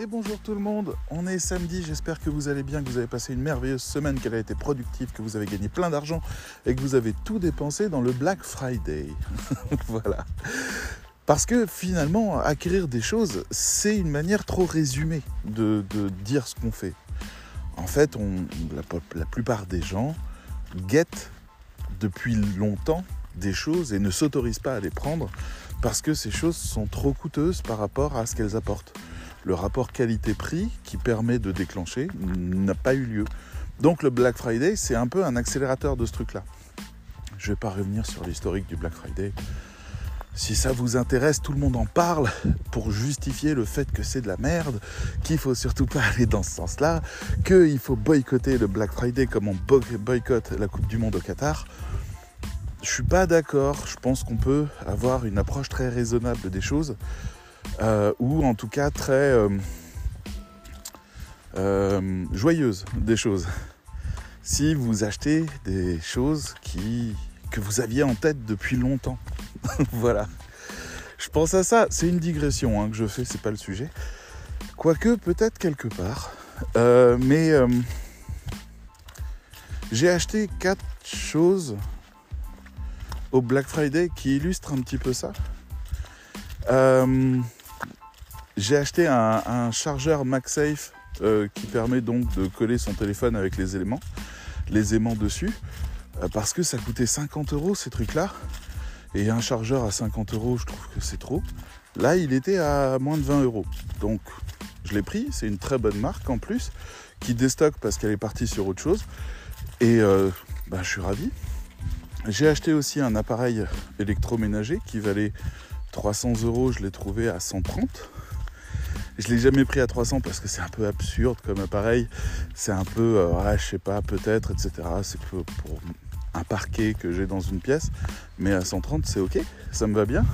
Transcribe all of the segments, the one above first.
Et bonjour tout le monde, on est samedi, j'espère que vous allez bien, que vous avez passé une merveilleuse semaine, qu'elle a été productive, que vous avez gagné plein d'argent et que vous avez tout dépensé dans le Black Friday. voilà. Parce que finalement, acquérir des choses, c'est une manière trop résumée de, dire ce qu'on fait. En fait, la plupart des gens guettent depuis longtemps des choses et ne s'autorisent pas à les prendre parce que ces choses sont trop coûteuses par rapport à ce qu'elles apportent le rapport qualité-prix qui permet de déclencher n'a pas eu lieu. Donc le Black Friday, c'est un peu un accélérateur de ce truc-là. Je ne vais pas revenir sur l'historique du Black Friday. Si ça vous intéresse, tout le monde en parle pour justifier le fait que c'est de la merde, qu'il faut surtout pas aller dans ce sens-là, qu'il faut boycotter le Black Friday comme on boycotte la Coupe du Monde au Qatar. Je suis pas d'accord. Je pense qu'on peut avoir une approche très raisonnable des choses. Euh, ou en tout cas très euh, euh, joyeuse des choses. Si vous achetez des choses qui, que vous aviez en tête depuis longtemps. voilà. Je pense à ça. C'est une digression hein, que je fais, c'est pas le sujet. Quoique, peut-être quelque part. mais j'ai acheté quatre choses au Black Friday qui illustrent un petit peu ça. J'ai acheté un, chargeur MagSafe euh, qui permet donc de coller son téléphone avec les éléments, les aimants dessus, euh, parce que ça coûtait 50 euros ces trucs-là. Et un chargeur à 50 euros, je trouve que c'est trop. Là, il était à moins de 20 euros. Donc, je l'ai pris. C'est une très bonne marque en plus, qui déstocke parce qu'elle est partie sur autre chose. Et euh, bah, je suis ravi. J'ai acheté aussi un appareil électroménager qui valait 300 euros. Je l'ai trouvé à 130. Je l'ai jamais pris à 300 parce que c'est un peu absurde comme appareil. C'est un peu, euh, je sais pas, peut-être, etc. C'est pour, un parquet que j'ai dans une pièce. Mais à 130, c'est ok, ça me va bien.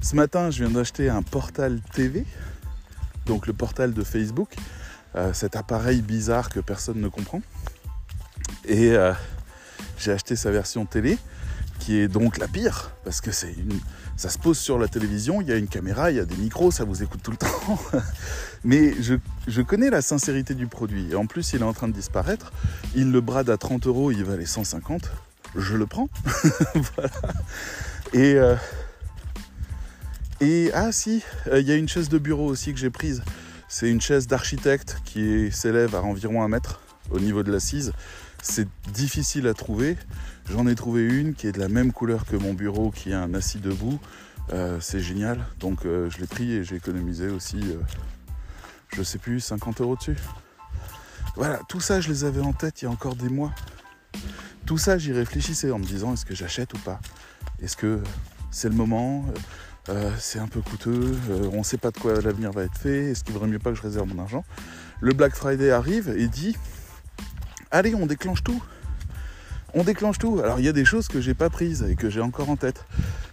Ce matin, je viens d'acheter un portal TV, donc le portal de Facebook, euh, cet appareil bizarre que personne ne comprend. Et euh, j'ai acheté sa version télé, qui est donc la pire, parce que c'est une, ça se pose sur la télévision, il y a une caméra, il y a des micros, ça vous écoute tout le temps. Mais je, connais la sincérité du produit. Et en plus, il est en train de disparaître. Il le brade à 30 euros, il valait 150. Je le prends. voilà. Et, euh, et ah si, euh, il y a une chaise de bureau aussi que j'ai prise. C'est une chaise d'architecte qui s'élève à environ un mètre au niveau de l'assise. C'est difficile à trouver. J'en ai trouvé une qui est de la même couleur que mon bureau, qui est un assis debout. Euh, c'est génial. Donc euh, je l'ai pris et j'ai économisé aussi, euh, je sais plus, 50 euros dessus. Voilà, tout ça, je les avais en tête il y a encore des mois. Tout ça, j'y réfléchissais en me disant est-ce que j'achète ou pas? Est-ce que c'est le moment? C'est un peu coûteux On ne sait pas de quoi l'avenir va être fait Est-ce qu'il vaudrait mieux pas que je réserve mon argent? Le Black Friday arrive et dit allez, on déclenche tout on déclenche tout. Alors il y a des choses que j'ai pas prises et que j'ai encore en tête,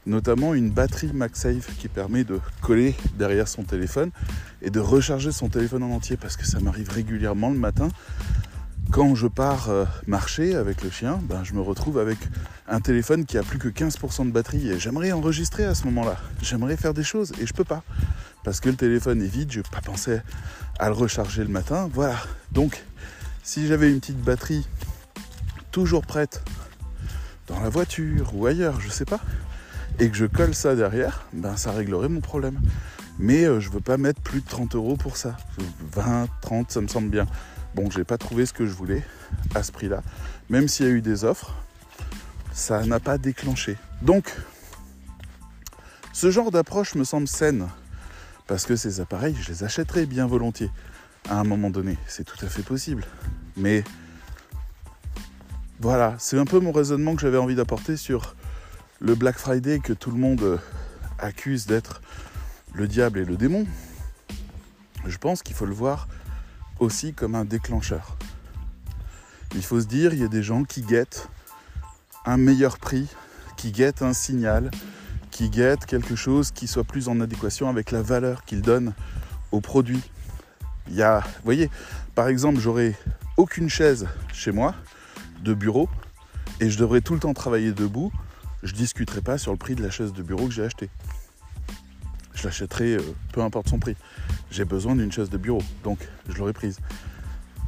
notamment une batterie MagSafe qui permet de coller derrière son téléphone et de recharger son téléphone en entier parce que ça m'arrive régulièrement le matin. Quand je pars euh, marcher avec le chien, ben, je me retrouve avec un téléphone qui a plus que 15% de batterie et j'aimerais enregistrer à ce moment-là. J'aimerais faire des choses et je peux pas parce que le téléphone est vide, je n'ai pas pensé à le recharger le matin. Voilà. Donc si j'avais une petite batterie toujours prête dans la voiture ou ailleurs, je sais pas, et que je colle ça derrière, ben ça réglerait mon problème. Mais euh, je veux pas mettre plus de 30 euros pour ça. 20, 30, ça me semble bien. Bon, j'ai pas trouvé ce que je voulais à ce prix-là. Même s'il y a eu des offres, ça n'a pas déclenché. Donc, ce genre d'approche me semble saine. Parce que ces appareils, je les achèterai bien volontiers à un moment donné. C'est tout à fait possible. Mais voilà, c'est un peu mon raisonnement que j'avais envie d'apporter sur le Black Friday que tout le monde accuse d'être le diable et le démon. Je pense qu'il faut le voir aussi comme un déclencheur. Il faut se dire, il y a des gens qui guettent un meilleur prix, qui guettent un signal, qui guettent quelque chose qui soit plus en adéquation avec la valeur qu'ils donnent au produit. Il y a, vous voyez, par exemple, j'aurais aucune chaise chez moi, de bureau et je devrais tout le temps travailler debout, je discuterai pas sur le prix de la chaise de bureau que j'ai acheté je l'achèterai euh, peu importe son prix. J'ai besoin d'une chaise de bureau, donc je l'aurais prise.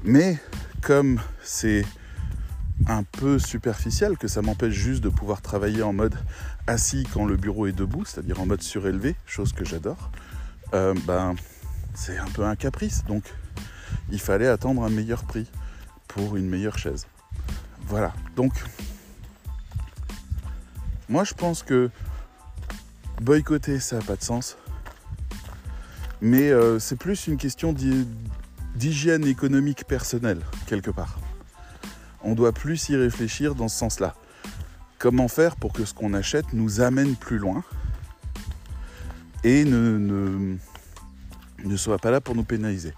Mais comme c'est un peu superficiel, que ça m'empêche juste de pouvoir travailler en mode assis quand le bureau est debout, c'est-à-dire en mode surélevé, chose que j'adore, euh, ben, c'est un peu un caprice. Donc il fallait attendre un meilleur prix pour une meilleure chaise. Voilà. Donc moi je pense que boycotter ça n'a pas de sens. Mais euh, c'est plus une question d'hygiène économique personnelle, quelque part. On doit plus y réfléchir dans ce sens-là. Comment faire pour que ce qu'on achète nous amène plus loin et ne, ne, ne soit pas là pour nous pénaliser?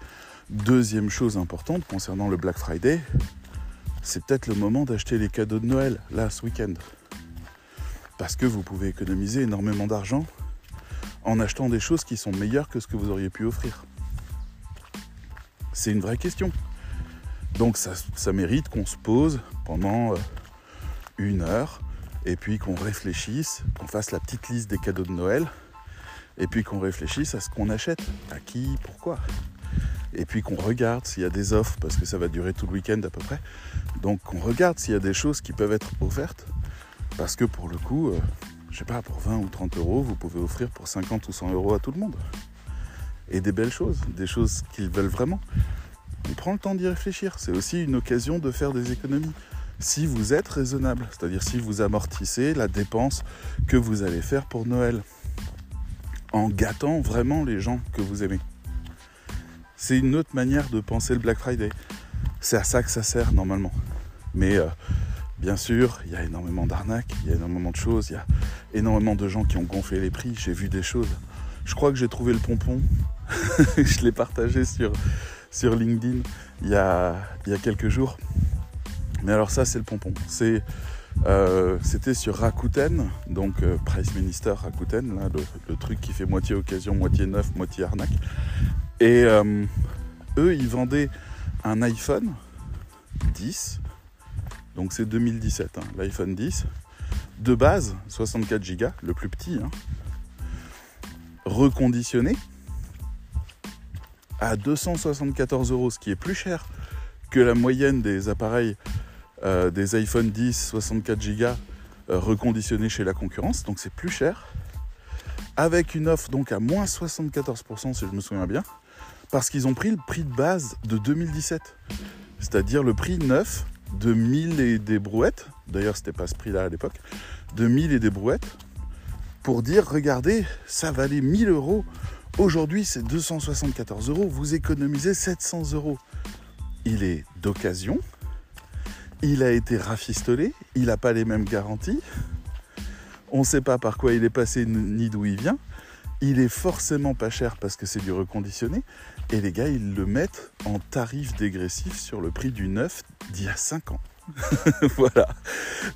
Deuxième chose importante concernant le Black Friday, c'est peut-être le moment d'acheter les cadeaux de Noël, là, ce week-end. Parce que vous pouvez économiser énormément d'argent en achetant des choses qui sont meilleures que ce que vous auriez pu offrir. C'est une vraie question. Donc ça, mérite qu'on se pose pendant euh, une heure et puis qu'on réfléchisse, qu'on fasse la petite liste des cadeaux de Noël et puis qu'on réfléchisse à ce qu'on achète, à qui, pourquoi? Et puis qu'on regarde s'il y a des offres, parce que ça va durer tout le week-end à peu près. Donc qu'on regarde s'il y a des choses qui peuvent être offertes, parce que pour le coup, euh, je sais pas, pour 20 ou 30 euros, vous pouvez offrir pour 50 ou 100 euros à tout le monde. Et des belles choses, des choses qu'ils veulent vraiment. On prend le temps d'y réfléchir. C'est aussi une occasion de faire des économies. Si vous êtes raisonnable, c'est-à-dire si vous amortissez la dépense que vous allez faire pour Noël, en gâtant vraiment les gens que vous aimez. C'est une autre manière de penser le Black Friday. C'est à ça que ça sert normalement. Mais euh, Bien sûr, il y a énormément d'arnaques, il y a énormément de choses, il y a énormément de gens qui ont gonflé les prix. J'ai vu des choses. Je crois que j'ai trouvé le pompon. je l'ai partagé sur, sur LinkedIn il y, a, il y a quelques jours. Mais alors ça, c'est le pompon. C'est, euh, c'était sur Rakuten, donc euh, Price Minister Rakuten, le, truc qui fait moitié occasion, moitié neuf, moitié arnaque. Et euh, eux, ils vendaient un iPhone 10 donc c'est 2017, hein, l'iPhone 10. De base, 64 Go, le plus petit, hein. reconditionné à 274 euros, ce qui est plus cher que la moyenne des appareils euh, des iPhone 10 64 Go reconditionnés chez la concurrence, donc c'est plus cher, avec une offre donc à moins 74% si je me souviens bien, parce qu'ils ont pris le prix de base de 2017, c'est-à-dire le prix neuf de 1000 et des brouettes, d'ailleurs c'était pas ce prix-là à l'époque, de 1000 et des brouettes, pour dire regardez, ça valait 1000 euros, aujourd'hui c'est 274 euros, vous économisez 700 euros. Il est d'occasion, il a été rafistolé, il n'a pas les mêmes garanties, on ne sait pas par quoi il est passé ni d'où il vient, il est forcément pas cher parce que c'est du reconditionné, et les gars, ils le mettent en tarif dégressif sur le prix du neuf d'il y a 5 ans. voilà.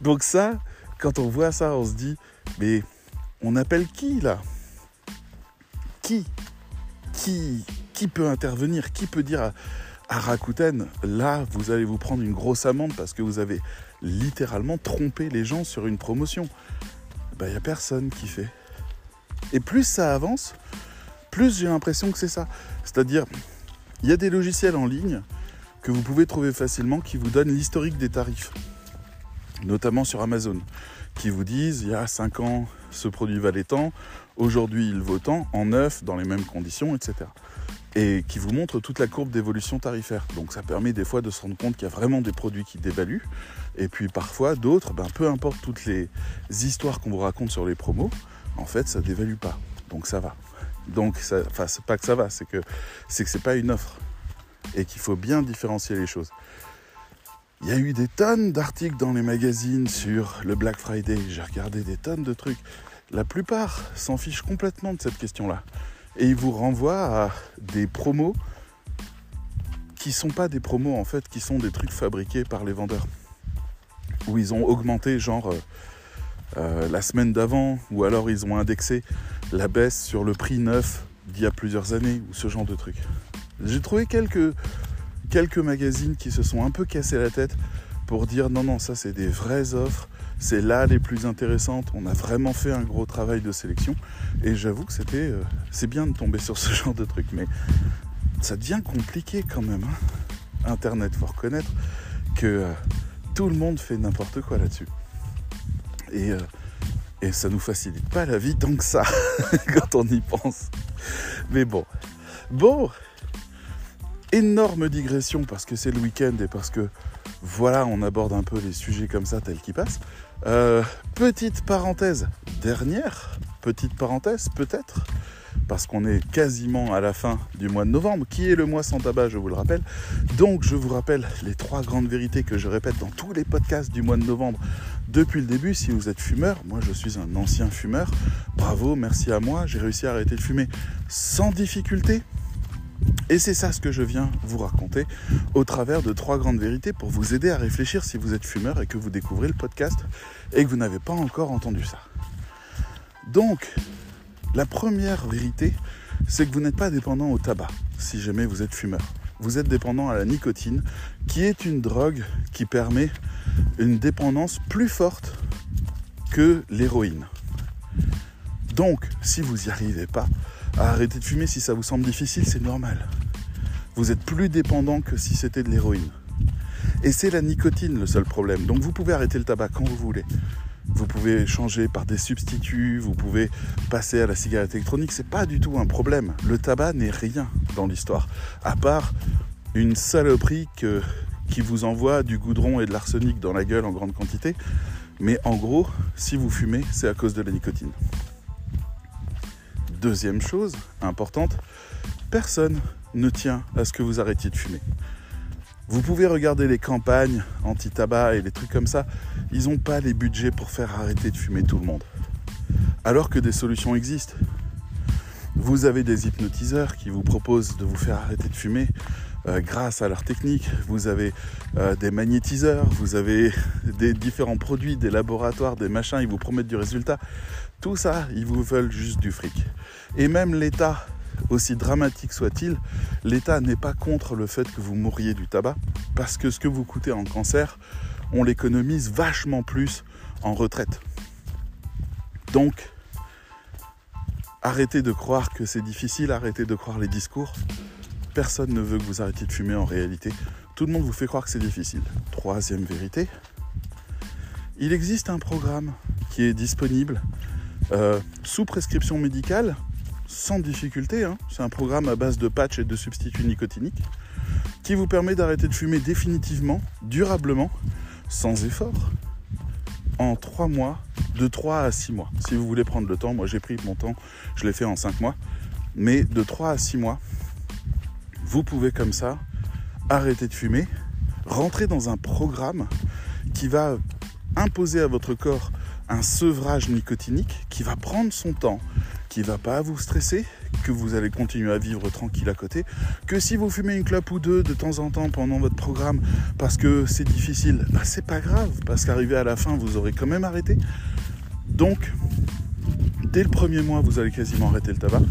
Donc ça, quand on voit ça, on se dit, mais on appelle qui là? Qui? Qui? Qui peut intervenir? Qui peut dire Rakuten, là, vous allez vous prendre une grosse amende parce que vous avez littéralement trompé les gens sur une promotion Il ben, n'y a personne qui fait. Et plus ça avance, plus j'ai l'impression que c'est ça. C'est-à-dire, il y a des logiciels en ligne que vous pouvez trouver facilement qui vous donnent l'historique des tarifs, notamment sur Amazon, qui vous disent il y a 5 ans ce produit valait tant, aujourd'hui il vaut tant, en neuf, dans les mêmes conditions, etc. Et qui vous montrent toute la courbe d'évolution tarifaire. Donc ça permet des fois de se rendre compte qu'il y a vraiment des produits qui dévaluent, et puis parfois d'autres, ben, peu importe toutes les histoires qu'on vous raconte sur les promos, en fait ça dévalue pas. Donc ça va. Donc, enfin, c'est pas que ça va, c'est que c'est que c'est pas une offre et qu'il faut bien différencier les choses. Il y a eu des tonnes d'articles dans les magazines sur le Black Friday. J'ai regardé des tonnes de trucs. La plupart s'en fichent complètement de cette question-là. Et ils vous renvoient à des promos qui sont pas des promos en fait, qui sont des trucs fabriqués par les vendeurs. Où ils ont augmenté genre euh, euh, la semaine d'avant, ou alors ils ont indexé la baisse sur le prix neuf d'il y a plusieurs années, ou ce genre de trucs. J'ai trouvé quelques, quelques magazines qui se sont un peu cassés la tête pour dire non, non, ça c'est des vraies offres C'est là les plus intéressantes. On a vraiment fait un gros travail de sélection. Et j'avoue que c'était, euh, c'est bien de tomber sur ce genre de truc, mais ça devient compliqué quand même. Hein. Internet, faut reconnaître que euh, tout le monde fait n'importe quoi là-dessus. Et, euh, et ça nous facilite pas la vie tant que ça quand on y pense. Mais bon, bon, énorme digression parce que c'est le week-end et parce que voilà, on aborde un peu les sujets comme ça tels qu'ils passent. Euh, petite parenthèse, dernière petite parenthèse peut-être, parce qu'on est quasiment à la fin du mois de novembre, qui est le mois sans tabac, je vous le rappelle. Donc je vous rappelle les trois grandes vérités que je répète dans tous les podcasts du mois de novembre depuis le début. Si vous êtes fumeur, moi je suis un ancien fumeur, bravo, merci à moi, j'ai réussi à arrêter de fumer sans difficulté. Et c'est ça ce que je viens vous raconter au travers de trois grandes vérités pour vous aider à réfléchir si vous êtes fumeur et que vous découvrez le podcast et que vous n'avez pas encore entendu ça. Donc, la première vérité, c'est que vous n'êtes pas dépendant au tabac si jamais vous êtes fumeur. Vous êtes dépendant à la nicotine, qui est une drogue qui permet une dépendance plus forte que l'héroïne. Donc, si vous n'y arrivez pas, Arrêtez de fumer si ça vous semble difficile, c'est normal. Vous êtes plus dépendant que si c'était de l'héroïne. Et c'est la nicotine le seul problème. Donc vous pouvez arrêter le tabac quand vous voulez. Vous pouvez changer par des substituts, vous pouvez passer à la cigarette électronique, c'est pas du tout un problème. Le tabac n'est rien dans l'histoire, à part une saloperie qui vous envoie du goudron et de l'arsenic dans la gueule en grande quantité. Mais en gros, si vous fumez, c'est à cause de la nicotine. Deuxième chose importante, personne ne tient à ce que vous arrêtiez de fumer. Vous pouvez regarder les campagnes anti-tabac et les trucs comme ça, ils n'ont pas les budgets pour faire arrêter de fumer tout le monde. Alors que des solutions existent. Vous avez des hypnotiseurs qui vous proposent de vous faire arrêter de fumer euh, grâce à leur technique. Vous avez euh, des magnétiseurs, vous avez des différents produits, des laboratoires, des machins, ils vous promettent du résultat. Tout ça, ils vous veulent juste du fric. Et même l'État, aussi dramatique soit-il, l'État n'est pas contre le fait que vous mouriez du tabac, parce que ce que vous coûtez en cancer, on l'économise vachement plus en retraite. Donc, arrêtez de croire que c'est difficile, arrêtez de croire les discours. Personne ne veut que vous arrêtiez de fumer en réalité. Tout le monde vous fait croire que c'est difficile. Troisième vérité, il existe un programme qui est disponible euh, sous prescription médicale, sans difficulté. Hein. C'est un programme à base de patchs et de substituts nicotiniques qui vous permet d'arrêter de fumer définitivement, durablement, sans effort, en 3 mois, de 3 à 6 mois. Si vous voulez prendre le temps, moi j'ai pris mon temps, je l'ai fait en 5 mois, mais de 3 à 6 mois, vous pouvez comme ça arrêter de fumer, rentrer dans un programme qui va imposer à votre corps un sevrage nicotinique qui va prendre son temps, qui va pas vous stresser, que vous allez continuer à vivre tranquille à côté, que si vous fumez une clope ou deux de temps en temps pendant votre programme parce que c'est difficile, bah c'est pas grave, parce qu'arrivé à la fin, vous aurez quand même arrêté. Donc, dès le premier mois, vous allez quasiment arrêter le tabac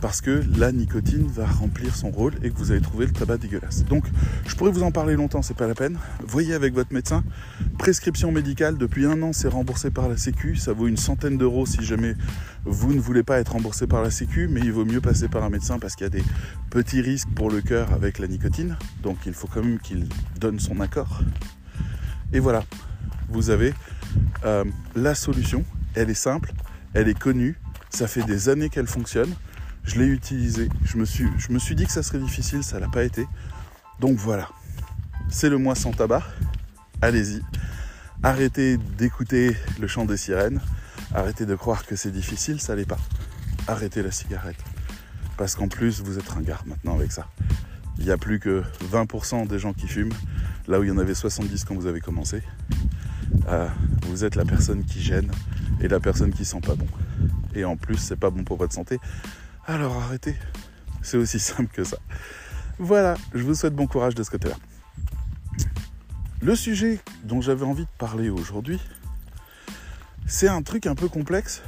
parce que la nicotine va remplir son rôle et que vous allez trouver le tabac dégueulasse. Donc, je pourrais vous en parler longtemps, c'est pas la peine. Voyez avec votre médecin. Prescription médicale, depuis un an, c'est remboursé par la Sécu. Ça vaut une centaine d'euros si jamais vous ne voulez pas être remboursé par la Sécu, mais il vaut mieux passer par un médecin parce qu'il y a des petits risques pour le cœur avec la nicotine. Donc, il faut quand même qu'il donne son accord. Et voilà, vous avez euh, la solution. Elle est simple, elle est connue, ça fait des années qu'elle fonctionne. Je l'ai utilisé. Je me, suis, je me suis dit que ça serait difficile, ça l'a pas été. Donc voilà. C'est le mois sans tabac. Allez-y. Arrêtez d'écouter le chant des sirènes. Arrêtez de croire que c'est difficile, ça l'est pas. Arrêtez la cigarette. Parce qu'en plus, vous êtes ringard maintenant avec ça. Il n'y a plus que 20% des gens qui fument, là où il y en avait 70 quand vous avez commencé. Euh, vous êtes la personne qui gêne et la personne qui sent pas bon. Et en plus, c'est pas bon pour votre santé. Alors arrêtez. C'est aussi simple que ça. Voilà, je vous souhaite bon courage de ce côté-là. Le sujet dont j'avais envie de parler aujourd'hui, c'est un truc un peu complexe,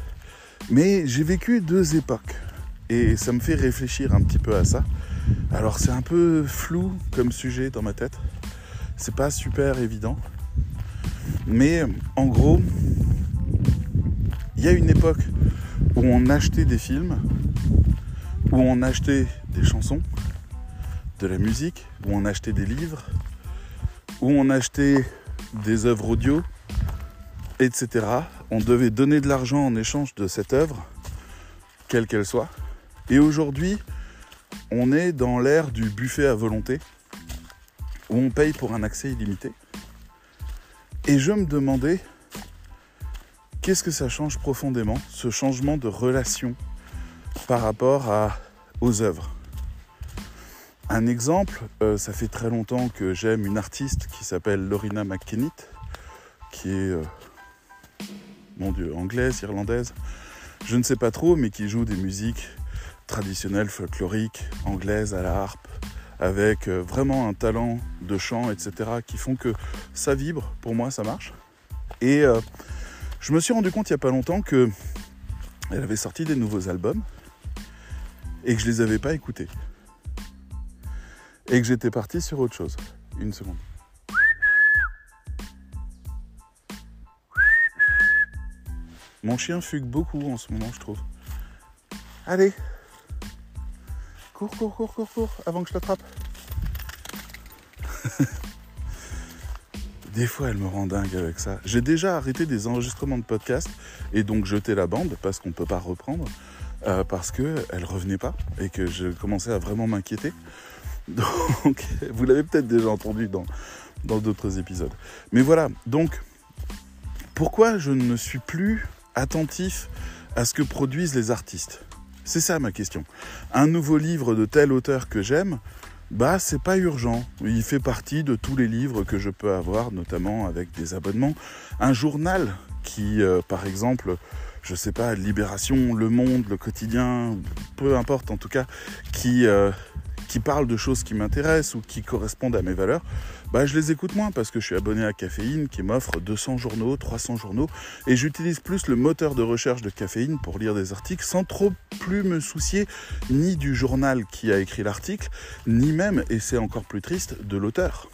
mais j'ai vécu deux époques et ça me fait réfléchir un petit peu à ça. Alors c'est un peu flou comme sujet dans ma tête, c'est pas super évident, Mais en gros, il y a une époque où on achetait des films, où on achetait des chansons, de la musique, où on achetait des livres, où on achetait des œuvres audio, etc. On devait donner de l'argent en échange de cette œuvre, quelle qu'elle soit. Et aujourd'hui, on est dans l'ère du buffet à volonté, où on paye pour un accès illimité. Et je me demandais, qu'est-ce que ça change profondément, ce changement de relation par rapport à, aux œuvres? Un exemple, euh, ça fait très longtemps que j'aime une artiste qui s'appelle Lorina McKennitt, qui est, euh, mon Dieu, anglaise, irlandaise, je ne sais pas trop, mais qui joue des musiques traditionnelles, folkloriques, anglaises à la harpe, avec euh, vraiment un talent de chant, etc., qui font que ça vibre, pour moi ça marche. Et je me suis rendu compte il n'y a pas longtemps que elle avait sorti des nouveaux albums et que je les avais pas écoutés. Et que j'étais parti sur autre chose. Une seconde. Mon chien fugue beaucoup en ce moment, je trouve. Allez, Cours, cours, cours, cours, cours, avant que je l'attrape. des fois, elle me rend dingue avec ça. J'ai déjà arrêté des enregistrements de podcast et donc jeté la bande parce qu'on ne peut pas reprendre, euh, parce qu'elle revenait pas et que je commençais à vraiment m'inquiéter. Donc, vous l'avez peut-être déjà entendu dans d'autres épisodes. Mais voilà, donc, pourquoi je ne suis plus attentif à ce que produisent les artistes? C'est ça ma question. Un nouveau livre de tel auteur que j'aime, bah c'est pas urgent. Il fait partie de tous les livres que je peux avoir, notamment avec des abonnements. Un journal qui, euh, par exemple, je sais pas, Libération, Le Monde, Le Quotidien, peu importe en tout cas, qui, euh, qui parle de choses qui m'intéressent ou qui correspondent à mes valeurs, bah, je les écoute moins parce que je suis abonné à Caféine qui m'offre 200 journaux, 300 journaux et j'utilise plus le moteur de recherche de Caféine pour lire des articles sans trop plus me soucier ni du journal qui a écrit l'article, ni même, et c'est encore plus triste, de l'auteur.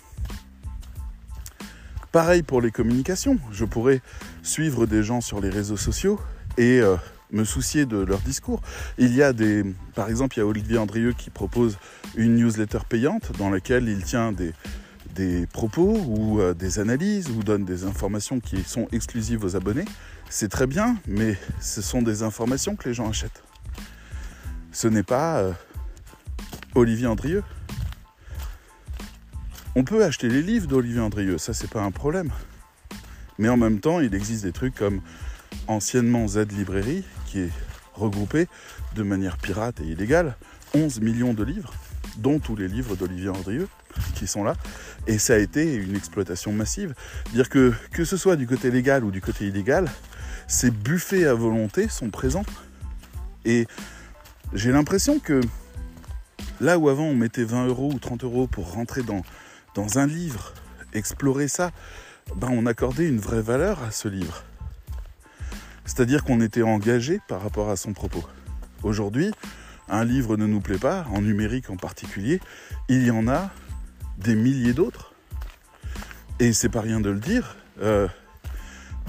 Pareil pour les communications, je pourrais suivre des gens sur les réseaux sociaux et euh, me soucier de leur discours. Il y a des, par exemple, il y a Olivier Andrieux qui propose une newsletter payante dans laquelle il tient des, des propos ou euh, des analyses ou donne des informations qui sont exclusives aux abonnés, c'est très bien, mais ce sont des informations que les gens achètent. Ce n'est pas euh, Olivier Andrieux. On peut acheter les livres d'Olivier Andrieux, ça c'est pas un problème. Mais en même temps, il existe des trucs comme anciennement Z Librairie, qui est regroupé de manière pirate et illégale 11 millions de livres, dont tous les livres d'Olivier Andrieux qui sont là. Et ça a été une exploitation massive. Dire que, que ce soit du côté légal ou du côté illégal, ces buffets à volonté sont présents. Et j'ai l'impression que là où avant on mettait 20 euros ou 30 euros pour rentrer dans, dans un livre, explorer ça, ben on accordait une vraie valeur à ce livre. C'est-à-dire qu'on était engagé par rapport à son propos. Aujourd'hui, un livre ne nous plaît pas, en numérique en particulier, il y en a des milliers d'autres. Et c'est pas rien de le dire. Euh,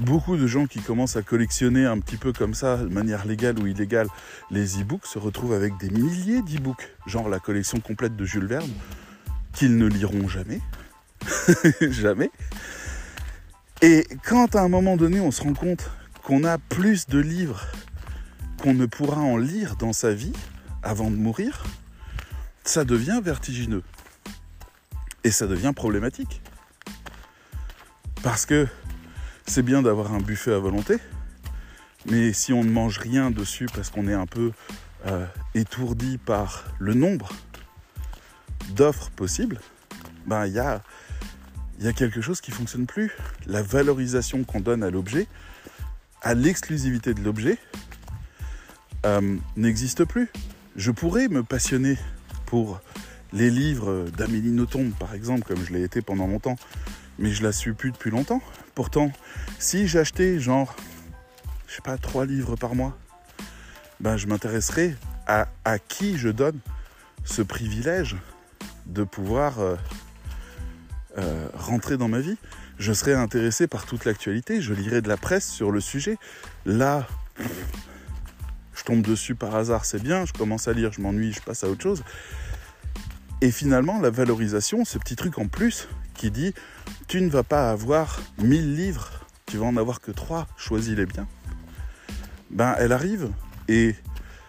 beaucoup de gens qui commencent à collectionner un petit peu comme ça, de manière légale ou illégale, les e-books se retrouvent avec des milliers d'e-books, genre la collection complète de Jules Verne, qu'ils ne liront jamais. jamais. Et quand à un moment donné on se rend compte qu'on a plus de livres qu'on ne pourra en lire dans sa vie avant de mourir, ça devient vertigineux. Et ça devient problématique. Parce que c'est bien d'avoir un buffet à volonté, mais si on ne mange rien dessus parce qu'on est un peu euh, étourdi par le nombre d'offres possibles, ben il y a, quelque chose qui ne fonctionne plus. La valorisation qu'on donne à l'objet, à l'exclusivité de l'objet, euh, n'existe plus. Je pourrais me passionner pour les livres d'Amélie Nothomb, par exemple, comme je l'ai été pendant longtemps, mais je la suis plus depuis longtemps. Pourtant, si j'achetais genre, je sais pas, trois livres par mois, ben je m'intéresserais à, qui je donne ce privilège de pouvoir euh, euh, rentrer dans ma vie. je serais intéressé par toute l'actualité, je lirais de la presse sur le sujet. Là, je tombe dessus par hasard, c'est bien, je commence à lire, je m'ennuie, je passe à autre chose. Et finalement, la valorisation, ce petit truc en plus qui dit tu ne vas pas avoir 1000 livres, tu vas en avoir que 3, choisis les biens. Ben, elle arrive et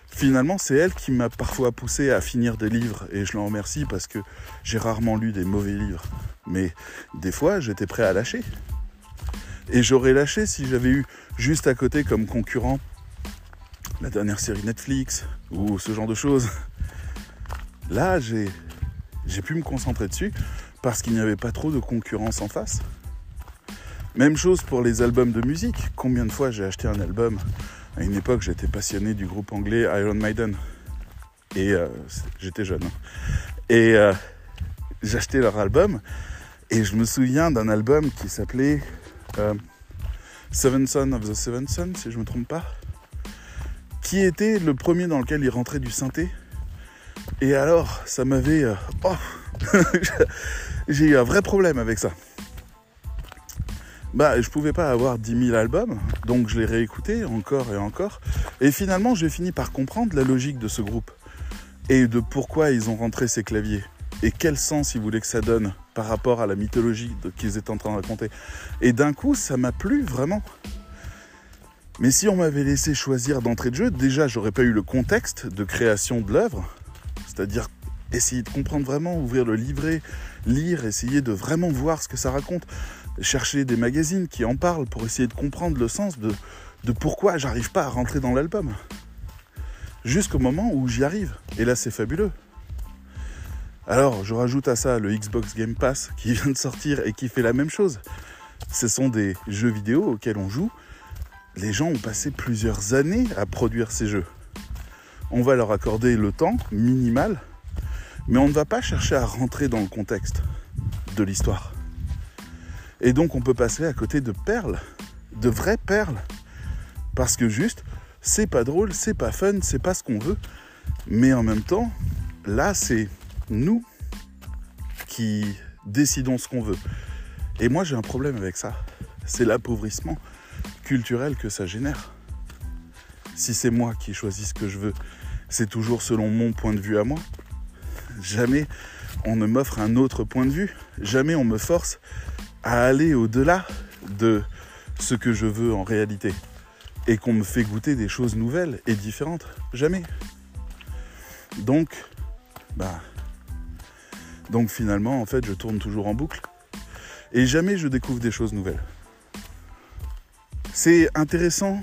finalement, c'est elle qui m'a parfois poussé à finir des livres et je l'en remercie parce que j'ai rarement lu des mauvais livres. Mais des fois, j'étais prêt à lâcher. Et j'aurais lâché si j'avais eu juste à côté comme concurrent la dernière série Netflix ou ce genre de choses. Là, j'ai, j'ai pu me concentrer dessus parce qu'il n'y avait pas trop de concurrence en face. Même chose pour les albums de musique. Combien de fois j'ai acheté un album? À une époque, j'étais passionné du groupe anglais Iron Maiden. Et euh, j'étais jeune. Hein. Et euh, acheté leur album. Et je me souviens d'un album qui s'appelait euh, Seven Son of the Seven Son, si je ne me trompe pas qui était le premier dans lequel il rentrait du synthé. Et alors, ça m'avait... Euh, oh J'ai eu un vrai problème avec ça. Bah, je pouvais pas avoir 10 000 albums, donc je l'ai réécouté encore et encore. Et finalement, j'ai fini par comprendre la logique de ce groupe et de pourquoi ils ont rentré ces claviers et quel sens ils voulaient que ça donne par rapport à la mythologie qu'ils étaient en train de raconter. Et d'un coup, ça m'a plu vraiment. Mais si on m'avait laissé choisir d'entrée de jeu, déjà j'aurais pas eu le contexte de création de l'œuvre, c'est-à-dire essayer de comprendre vraiment, ouvrir le livret, lire, essayer de vraiment voir ce que ça raconte, chercher des magazines qui en parlent pour essayer de comprendre le sens de, de pourquoi j'arrive pas à rentrer dans l'album. Jusqu'au moment où j'y arrive. Et là c'est fabuleux. Alors je rajoute à ça le Xbox Game Pass qui vient de sortir et qui fait la même chose. Ce sont des jeux vidéo auxquels on joue les gens ont passé plusieurs années à produire ces jeux. On va leur accorder le temps minimal, mais on ne va pas chercher à rentrer dans le contexte de l'histoire. Et donc on peut passer à côté de perles, de vraies perles, parce que juste, c'est pas drôle, c'est pas fun, c'est pas ce qu'on veut, mais en même temps, là c'est nous qui décidons ce qu'on veut. Et moi j'ai un problème avec ça, c'est l'appauvrissement culturel que ça génère. Si c'est moi qui choisis ce que je veux, c'est toujours selon mon point de vue à moi. Jamais on ne m'offre un autre point de vue. Jamais on me force à aller au-delà de ce que je veux en réalité. Et qu'on me fait goûter des choses nouvelles et différentes. Jamais. Donc, bah. Donc finalement, en fait, je tourne toujours en boucle. Et jamais je découvre des choses nouvelles. C'est intéressant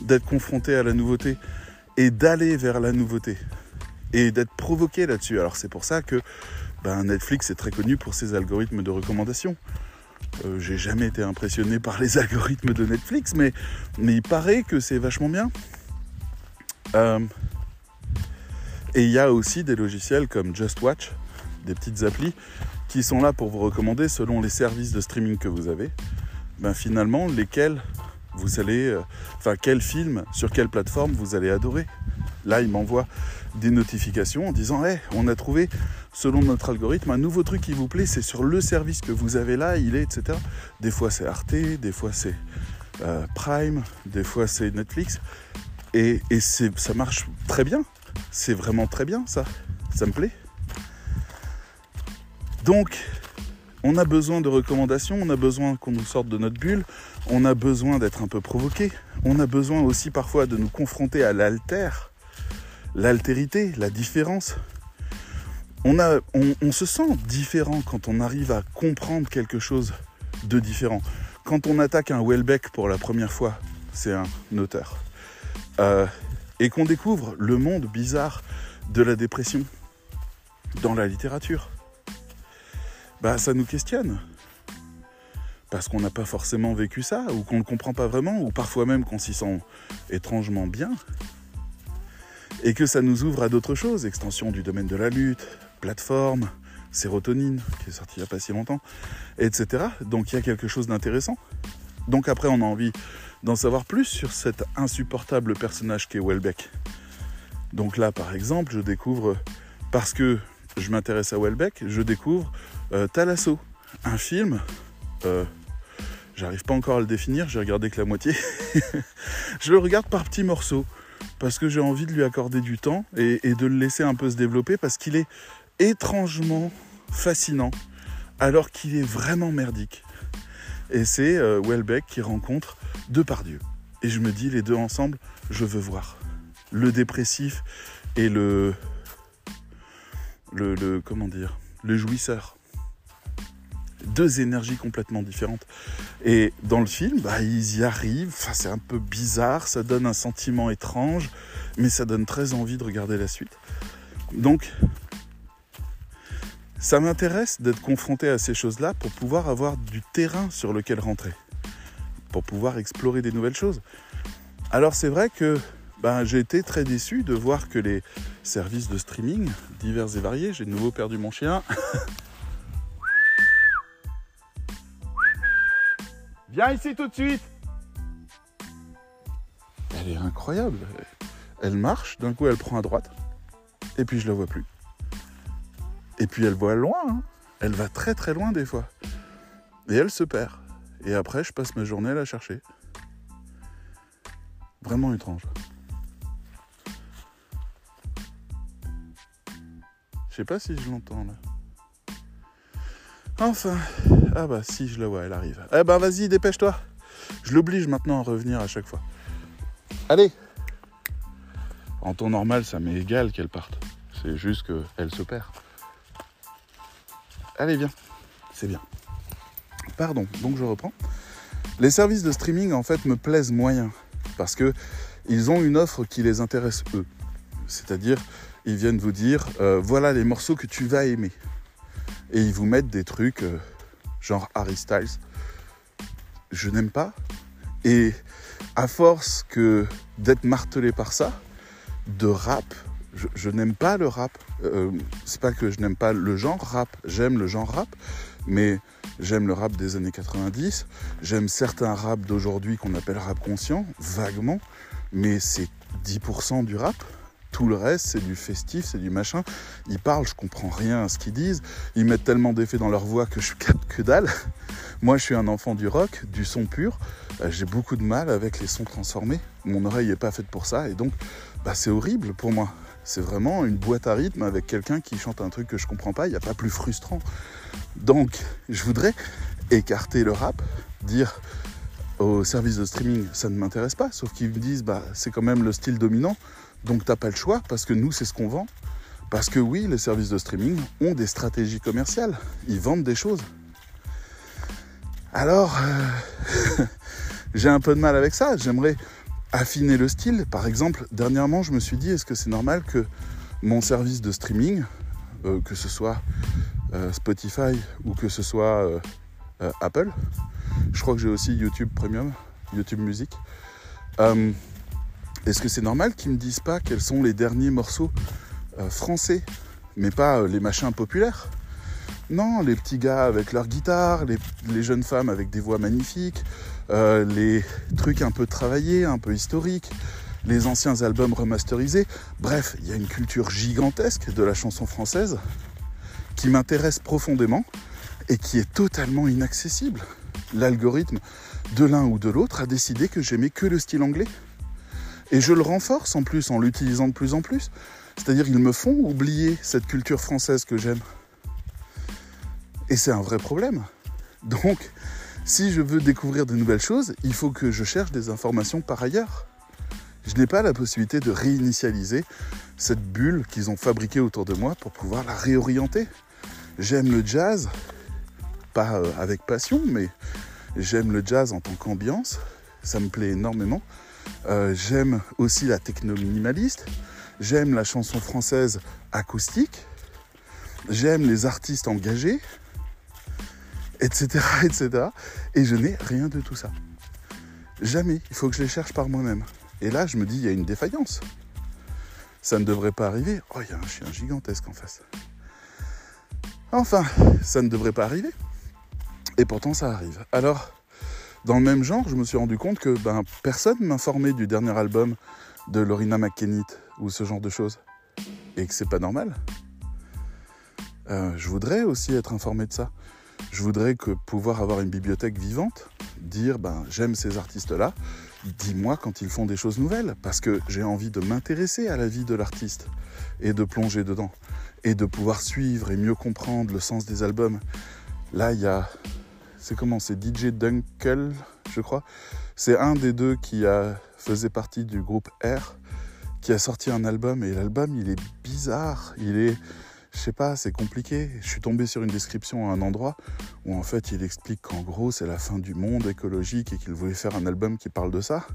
d'être confronté à la nouveauté et d'aller vers la nouveauté et d'être provoqué là-dessus. Alors c'est pour ça que ben, Netflix est très connu pour ses algorithmes de recommandation. Euh, j'ai jamais été impressionné par les algorithmes de Netflix, mais, il paraît que c'est vachement bien. Euh, et il y a aussi des logiciels comme Just Watch, des petites applis, qui sont là pour vous recommander selon les services de streaming que vous avez ben finalement, lesquels vous allez, euh, enfin, quel film, sur quelle plateforme vous allez adorer? Là, il m'envoie des notifications en disant hey, on a trouvé, selon notre algorithme, un nouveau truc qui vous plaît, c'est sur le service que vous avez là, il est, etc. Des fois, c'est Arte, des fois, c'est euh, Prime, des fois, c'est Netflix. Et, et ça marche très bien. C'est vraiment très bien, ça. Ça me plaît. Donc, on a besoin de recommandations, on a besoin qu'on nous sorte de notre bulle, on a besoin d'être un peu provoqué, on a besoin aussi parfois de nous confronter à l'alter, l'altérité, la différence. On, se sent différent quand on arrive à comprendre quelque chose de différent. Quand on attaque un Welbeck pour la première fois, c'est un auteur, euh, et qu'on découvre le monde bizarre de la dépression dans la littérature bah, ça nous questionne. Parce qu'on n'a pas forcément vécu ça, ou qu'on ne comprend pas vraiment, ou parfois même qu'on s'y sent étrangement bien. Et que ça nous ouvre à d'autres choses, extension du domaine de la lutte, plateforme, sérotonine, qui est sortie il n'y a pas si longtemps, etc. Donc il y a quelque chose d'intéressant. Donc après, on a envie d'en savoir plus sur cet insupportable personnage qu'est Welbeck. Donc là, par exemple, je découvre, parce que je m'intéresse à Welbeck, je découvre euh, Thalasso, un film, euh, j'arrive pas encore à le définir, j'ai regardé que la moitié, je le regarde par petits morceaux, parce que j'ai envie de lui accorder du temps et, et de le laisser un peu se développer, parce qu'il est étrangement fascinant, alors qu'il est vraiment merdique. Et c'est euh, Welbeck qui rencontre Depardieu. Et je me dis, les deux ensemble, je veux voir. Le dépressif et le. Le. le comment dire Le jouisseur. Deux énergies complètement différentes. Et dans le film, bah, ils y arrivent. Enfin, c'est un peu bizarre, ça donne un sentiment étrange, mais ça donne très envie de regarder la suite. Donc, ça m'intéresse d'être confronté à ces choses-là pour pouvoir avoir du terrain sur lequel rentrer, pour pouvoir explorer des nouvelles choses. Alors c'est vrai que ben, j'ai été très déçu de voir que les services de streaming divers et variés, j'ai de nouveau perdu mon chien. Viens ici tout de suite Elle est incroyable. Elle marche, d'un coup elle prend à droite, et puis je la vois plus. Et puis elle voit loin, hein. elle va très très loin des fois. Et elle se perd. Et après, je passe ma journée à la chercher. Vraiment étrange. Je sais pas si je l'entends là. Enfin. Ah bah si, je la vois, elle arrive. Eh ben vas-y, dépêche-toi. Je l'oblige maintenant à revenir à chaque fois. Allez En temps normal, ça m'est égal qu'elle parte. C'est juste qu'elle se perd. Allez, viens. C'est bien. Pardon, donc je reprends. Les services de streaming, en fait, me plaisent moyen. Parce que ils ont une offre qui les intéresse eux. C'est-à-dire, ils viennent vous dire, euh, voilà les morceaux que tu vas aimer. Et ils vous mettent des trucs euh, genre Harry Styles. Je n'aime pas. Et à force que d'être martelé par ça, de rap, je, n'aime pas le rap. Euh, c'est pas que je n'aime pas le genre rap, j'aime le genre rap, mais j'aime le rap des années 90, j'aime certains rap d'aujourd'hui qu'on appelle rap conscient, vaguement, mais c'est 10% du rap. Tout le reste, c'est du festif, c'est du machin. Ils parlent, je comprends rien à ce qu'ils disent. Ils mettent tellement d'effets dans leur voix que je capte que dalle. Moi, je suis un enfant du rock, du son pur. Euh, j'ai beaucoup de mal avec les sons transformés. Mon oreille n'est pas faite pour ça. Et donc, bah, c'est horrible pour moi. C'est vraiment une boîte à rythme avec quelqu'un qui chante un truc que je comprends pas. Il n'y a pas plus frustrant. Donc, je voudrais écarter le rap, dire au service de streaming, ça ne m'intéresse pas, sauf qu'ils me disent, bah, c'est quand même le style dominant, donc t'as pas le choix, parce que nous, c'est ce qu'on vend. Parce que oui, les services de streaming ont des stratégies commerciales, ils vendent des choses. Alors, euh, j'ai un peu de mal avec ça, j'aimerais affiner le style. Par exemple, dernièrement, je me suis dit, est-ce que c'est normal que mon service de streaming, euh, que ce soit euh, Spotify ou que ce soit Apple, je crois que j'ai aussi YouTube Premium, YouTube Music, est-ce que c'est normal qu'ils me disent pas quels sont les derniers morceaux français, mais pas les machins populaires? Non, les petits gars avec leur guitare, les, jeunes femmes avec des voix magnifiques, euh, les trucs un peu travaillés, un peu historiques, les anciens albums remasterisés. Bref, il y a une culture gigantesque de la chanson française qui m'intéresse profondément et qui est totalement inaccessible. L'algorithme de l'un ou de l'autre a décidé que j'aimais que le style anglais. Et je le renforce en plus en l'utilisant de plus en plus. C'est-à-dire qu'ils me font oublier cette culture française que j'aime. Et c'est un vrai problème. Donc, si je veux découvrir de nouvelles choses, il faut que je cherche des informations par ailleurs. Je n'ai pas la possibilité de réinitialiser cette bulle qu'ils ont fabriquée autour de moi pour pouvoir la réorienter. J'aime le jazz, pas euh, avec passion, mais j'aime le jazz en tant qu'ambiance. Ça me plaît énormément. Euh, j'aime aussi la techno minimaliste. J'aime la chanson française acoustique. J'aime les artistes engagés etc., etc. Et je n'ai rien de tout ça. Jamais. Il faut que je les cherche par moi-même. Et là, je me dis, il y a une défaillance. Ça ne devrait pas arriver. Oh, il y a un chien gigantesque en face. Enfin, ça ne devrait pas arriver. Et pourtant, ça arrive. Alors, dans le même genre, je me suis rendu compte que ben, personne m'informait du dernier album de Lorina McKennitt ou ce genre de choses. Et que c'est pas normal. Euh, je voudrais aussi être informé de ça. Je voudrais que pouvoir avoir une bibliothèque vivante, dire ben j'aime ces artistes-là, dis-moi quand ils font des choses nouvelles, parce que j'ai envie de m'intéresser à la vie de l'artiste et de plonger dedans, et de pouvoir suivre et mieux comprendre le sens des albums. Là, il y a, c'est comment, c'est DJ Dunkel, je crois. C'est un des deux qui a, faisait partie du groupe R, qui a sorti un album, et l'album, il est bizarre, il est je sais pas, c'est compliqué. Je suis tombé sur une description à un endroit où en fait il explique qu'en gros c'est la fin du monde écologique et qu'il voulait faire un album qui parle de ça.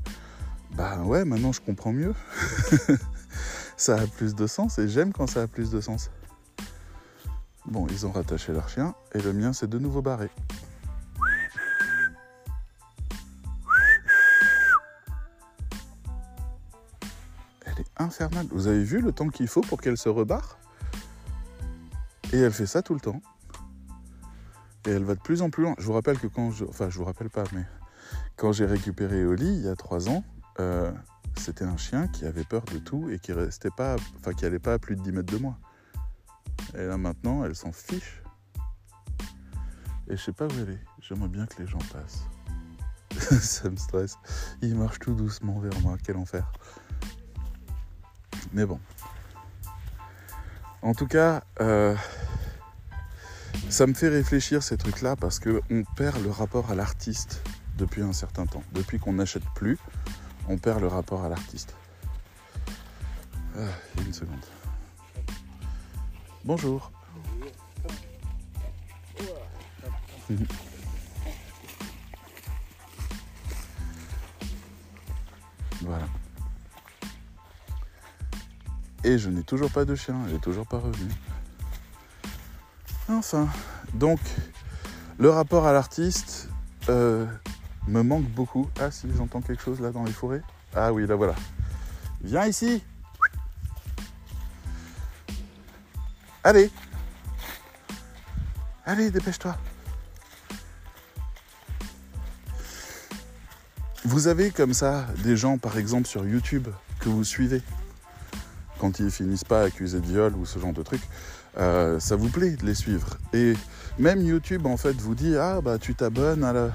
Bah ouais, maintenant je comprends mieux. ça a plus de sens et j'aime quand ça a plus de sens. Bon, ils ont rattaché leur chien et le mien c'est de nouveau barré. Vous avez vu le temps qu'il faut pour qu'elle se rebarre? Et elle fait ça tout le temps. Et elle va de plus en plus loin. Je vous rappelle que quand je. Enfin, je vous rappelle pas, mais quand j'ai récupéré Oli il y a trois ans, euh, c'était un chien qui avait peur de tout et qui restait pas. Enfin, qui allait pas à plus de 10 mètres de moi. Et là maintenant, elle s'en fiche. Et je sais pas où elle est. J'aimerais bien que les gens passent. ça me stresse. Il marche tout doucement vers moi. Quel enfer. Mais bon. En tout cas, euh, ça me fait réfléchir ces trucs-là parce qu'on perd le rapport à l'artiste depuis un certain temps. Depuis qu'on n'achète plus, on perd le rapport à l'artiste. Ah, une seconde. Bonjour. Je n'ai toujours pas de chien, n'est toujours pas revenue. Enfin, donc, le rapport à l'artiste euh, me manque beaucoup. Ah si, j'entends quelque chose là dans les forêts. Ah oui, là voilà. Viens ici. Allez. Allez, dépêche-toi. Vous avez comme ça des gens, par exemple, sur YouTube que vous suivez? Quand ils finissent pas accusés de viol ou ce genre de truc, euh, ça vous plaît de les suivre. Et même YouTube en fait vous dit ah bah tu t'abonnes à la,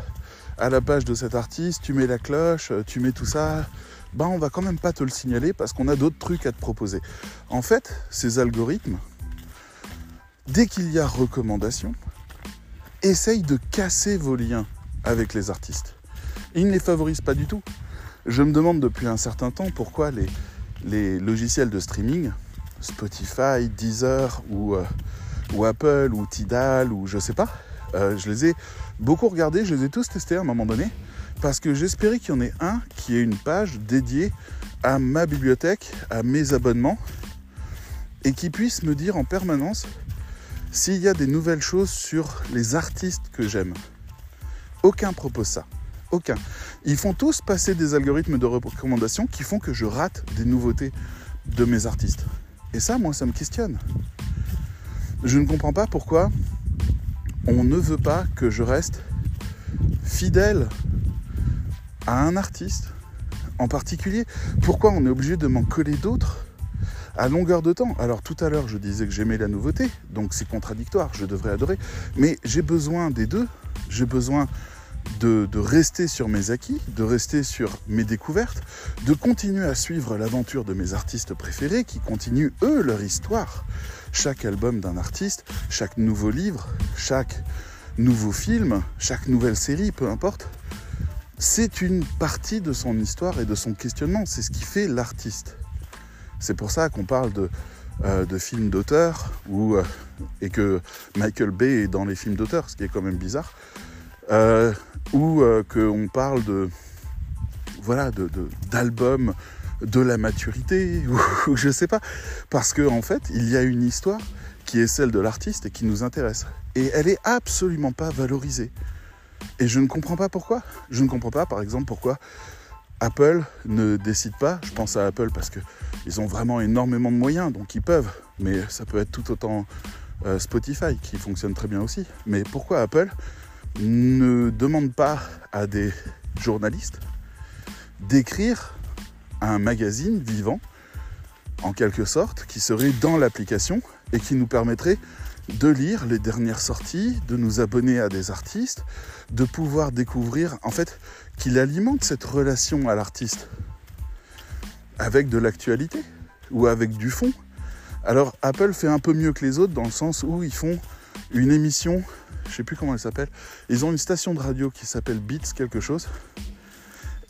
à la page de cet artiste, tu mets la cloche, tu mets tout ça. Bah on va quand même pas te le signaler parce qu'on a d'autres trucs à te proposer. En fait, ces algorithmes, dès qu'il y a recommandation, essayent de casser vos liens avec les artistes. ils ne les favorisent pas du tout. Je me demande depuis un certain temps pourquoi les, les logiciels de streaming, Spotify, Deezer ou, euh, ou Apple ou Tidal ou je sais pas, euh, je les ai beaucoup regardés, je les ai tous testés à un moment donné parce que j'espérais qu'il y en ait un qui ait une page dédiée à ma bibliothèque, à mes abonnements et qui puisse me dire en permanence s'il y a des nouvelles choses sur les artistes que j'aime. Aucun propose ça. Aucun. Ils font tous passer des algorithmes de recommandation qui font que je rate des nouveautés de mes artistes. Et ça, moi, ça me questionne. Je ne comprends pas pourquoi on ne veut pas que je reste fidèle à un artiste en particulier. Pourquoi on est obligé de m'en coller d'autres à longueur de temps? Alors tout à l'heure, je disais que j'aimais la nouveauté, donc c'est contradictoire, je devrais adorer. Mais j'ai besoin des deux. J'ai besoin de, rester sur mes acquis, de rester sur mes découvertes, de continuer à suivre l'aventure de mes artistes préférés qui continuent, eux, leur histoire. Chaque album d'un artiste, chaque nouveau livre, chaque nouveau film, chaque nouvelle série, peu importe, c'est une partie de son histoire et de son questionnement. C'est ce qui fait l'artiste. C'est pour ça qu'on parle de, euh, films d'auteur euh, et que Michael Bay est dans les films d'auteur, ce qui est quand même bizarre. Euh, ou euh, qu'on parle de voilà d'albums de, la maturité ou, je sais pas. Parce qu'en en fait il y a une histoire qui est celle de l'artiste et qui nous intéresse. Et elle est absolument pas valorisée. Et je ne comprends pas pourquoi. Je ne comprends pas par exemple pourquoi Apple ne décide pas. Je pense à Apple parce que ils ont vraiment énormément de moyens donc ils peuvent. Mais ça peut être tout autant euh, Spotify qui fonctionne très bien aussi. Mais pourquoi Apple ne demande pas à des journalistes d'écrire un magazine vivant, en quelque sorte, qui serait dans l'application et qui nous permettrait de lire les dernières sorties, de nous abonner à des artistes, de pouvoir découvrir, en fait, qu'il alimente cette relation à l'artiste avec de l'actualité ou avec du fond. Alors Apple fait un peu mieux que les autres dans le sens où ils font une émission, je sais plus comment elle s'appelle, ils ont une station de radio qui s'appelle Beats quelque chose,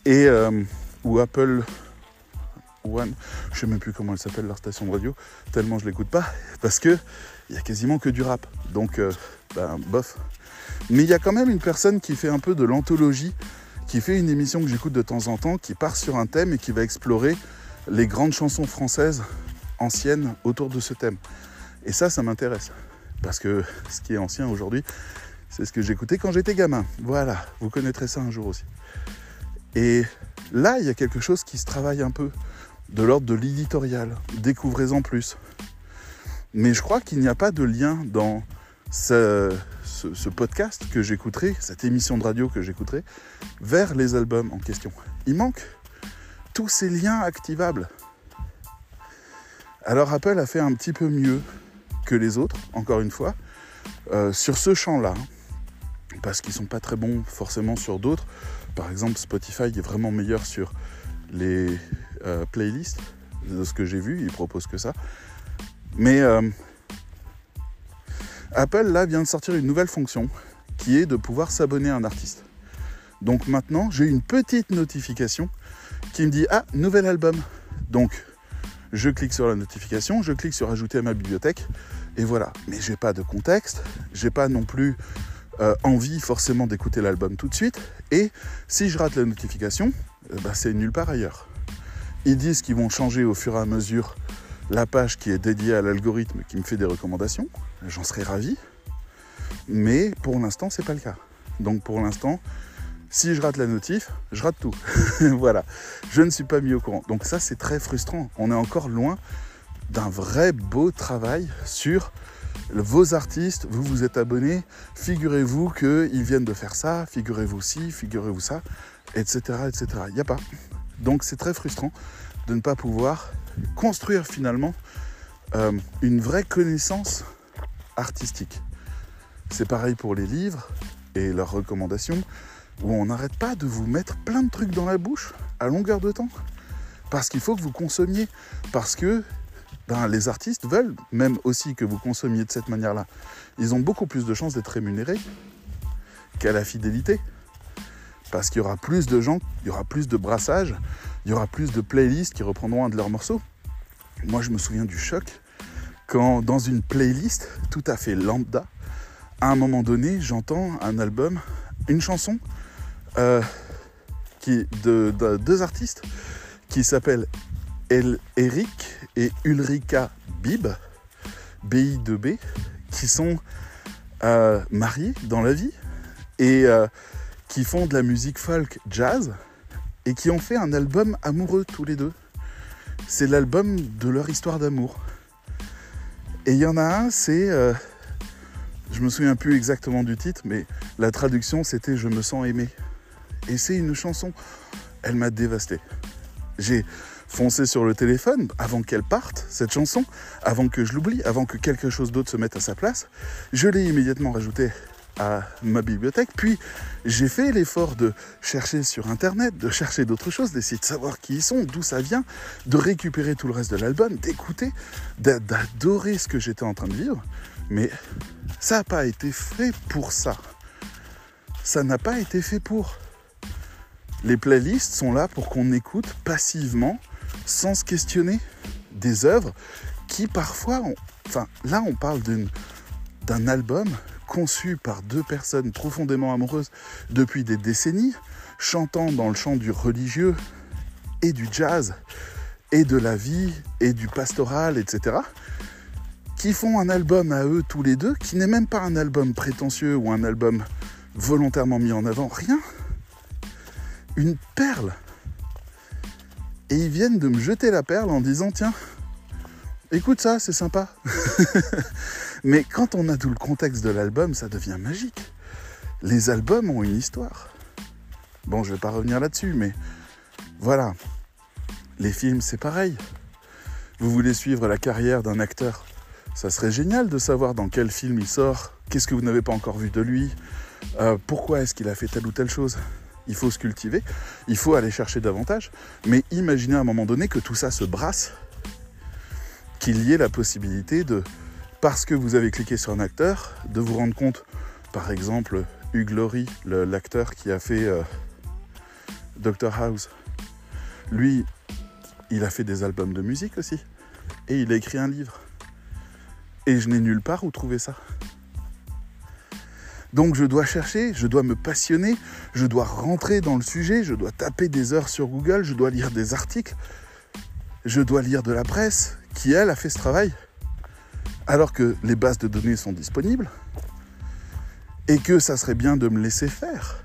et euh, ou Apple One, je sais même plus comment elle s'appelle leur station de radio, tellement je l'écoute pas, parce que il y a quasiment que du rap, donc euh, ben, bof. Mais il y a quand même une personne qui fait un peu de l'anthologie, qui fait une émission que j'écoute de temps en temps, qui part sur un thème et qui va explorer les grandes chansons françaises anciennes autour de ce thème. Et ça, ça m'intéresse. Parce que ce qui est ancien aujourd'hui, c'est ce que j'écoutais quand j'étais gamin. Voilà, vous connaîtrez ça un jour aussi. Et là, il y a quelque chose qui se travaille un peu de l'ordre de l'éditorial. Découvrez-en plus. Mais je crois qu'il n'y a pas de lien dans ce, ce podcast que j'écouterai, cette émission de radio que j'écouterai, vers les albums en question. Il manque tous ces liens activables. Alors Apple a fait un petit peu mieux les autres, encore une fois, euh, sur ce champ-là, parce qu'ils sont pas très bons forcément sur d'autres. Par exemple, Spotify est vraiment meilleur sur les euh, playlists, de ce que j'ai vu, il propose que ça. Mais euh, Apple là vient de sortir une nouvelle fonction qui est de pouvoir s'abonner à un artiste. Donc maintenant, j'ai une petite notification qui me dit Ah, nouvel album. Donc, je clique sur la notification, je clique sur Ajouter à ma bibliothèque, et voilà. Mais j'ai pas de contexte, j'ai pas non plus euh, envie forcément d'écouter l'album tout de suite, et si je rate la notification, euh, bah, c'est nulle part ailleurs. Ils disent qu'ils vont changer au fur et à mesure la page qui est dédiée à l'algorithme qui me fait des recommandations, j'en serais ravi, mais pour l'instant, c'est pas le cas. Donc pour l'instant, si je rate la notif, je rate tout. voilà, je ne suis pas mis au courant. Donc ça, c'est très frustrant. On est encore loin d'un vrai beau travail sur vos artistes. Vous vous êtes abonnés, figurez-vous qu'ils viennent de faire ça, figurez-vous ci, figurez-vous ça, etc. etc. Il n'y a pas. Donc c'est très frustrant de ne pas pouvoir construire finalement euh, une vraie connaissance artistique. C'est pareil pour les livres et leurs recommandations où on n'arrête pas de vous mettre plein de trucs dans la bouche à longueur de temps. Parce qu'il faut que vous consommiez. Parce que ben, les artistes veulent même aussi que vous consommiez de cette manière-là. Ils ont beaucoup plus de chances d'être rémunérés qu'à la fidélité. Parce qu'il y aura plus de gens, il y aura plus de brassage, il y aura plus de playlists qui reprendront un de leurs morceaux. Moi, je me souviens du choc quand, dans une playlist tout à fait lambda, à un moment donné, j'entends un album, une chanson euh, de, deux artistes qui s'appellent El Eric et Ulrika Bib, BI2B, qui sont euh, mariés dans la vie et euh, qui font de la musique folk jazz et qui ont fait un album amoureux tous les deux. C'est l'album de leur histoire d'amour. Et il y en a un, c'est. je me souviens plus exactement du titre, mais la traduction c'était Je me sens aimé. Et c'est une chanson, elle m'a dévasté. J'ai foncé sur le téléphone avant qu'elle parte, cette chanson, avant que je l'oublie, avant que quelque chose d'autre se mette à sa place. Je l'ai immédiatement rajoutée à ma bibliothèque. Puis j'ai fait l'effort de chercher sur Internet, de chercher d'autres choses, d'essayer de savoir qui ils sont, d'où ça vient, de récupérer tout le reste de l'album, d'écouter, d'adorer ce que j'étais en train de vivre. Mais ça n'a pas été fait pour ça. Ça n'a pas été fait pour. Les playlists sont là pour qu'on écoute passivement, sans se questionner, des œuvres qui parfois, enfin là on parle d'un album conçu par deux personnes profondément amoureuses depuis des décennies, chantant dans le chant du religieux et du jazz et de la vie et du pastoral, etc., qui font un album à eux tous les deux, qui n'est même pas un album prétentieux ou un album volontairement mis en avant, rien une perle. Et ils viennent de me jeter la perle en disant tiens, écoute ça, c'est sympa. Mais quand on a tout le contexte de l'album, ça devient magique. Les albums ont une histoire. Bon, je vais pas revenir là-dessus, mais voilà. Les films, c'est pareil. Vous voulez suivre la carrière d'un acteur Ça serait génial de savoir dans quel film il sort, qu'est-ce que vous n'avez pas encore vu de lui, euh, pourquoi est-ce qu'il a fait telle ou telle chose. Il faut se cultiver, il faut aller chercher davantage, mais imaginez à un moment donné que tout ça se brasse, qu'il y ait la possibilité de, parce que vous avez cliqué sur un acteur, de vous rendre compte, par exemple, Hugh Laurie, l'acteur qui a fait euh, Doctor House, lui, il a fait des albums de musique aussi. Et il a écrit un livre. Et je n'ai nulle part où trouver ça. Donc je dois chercher, je dois me passionner, je dois rentrer dans le sujet, je dois taper des heures sur Google, je dois lire des articles, je dois lire de la presse qui, elle, a fait ce travail. Alors que les bases de données sont disponibles et que ça serait bien de me laisser faire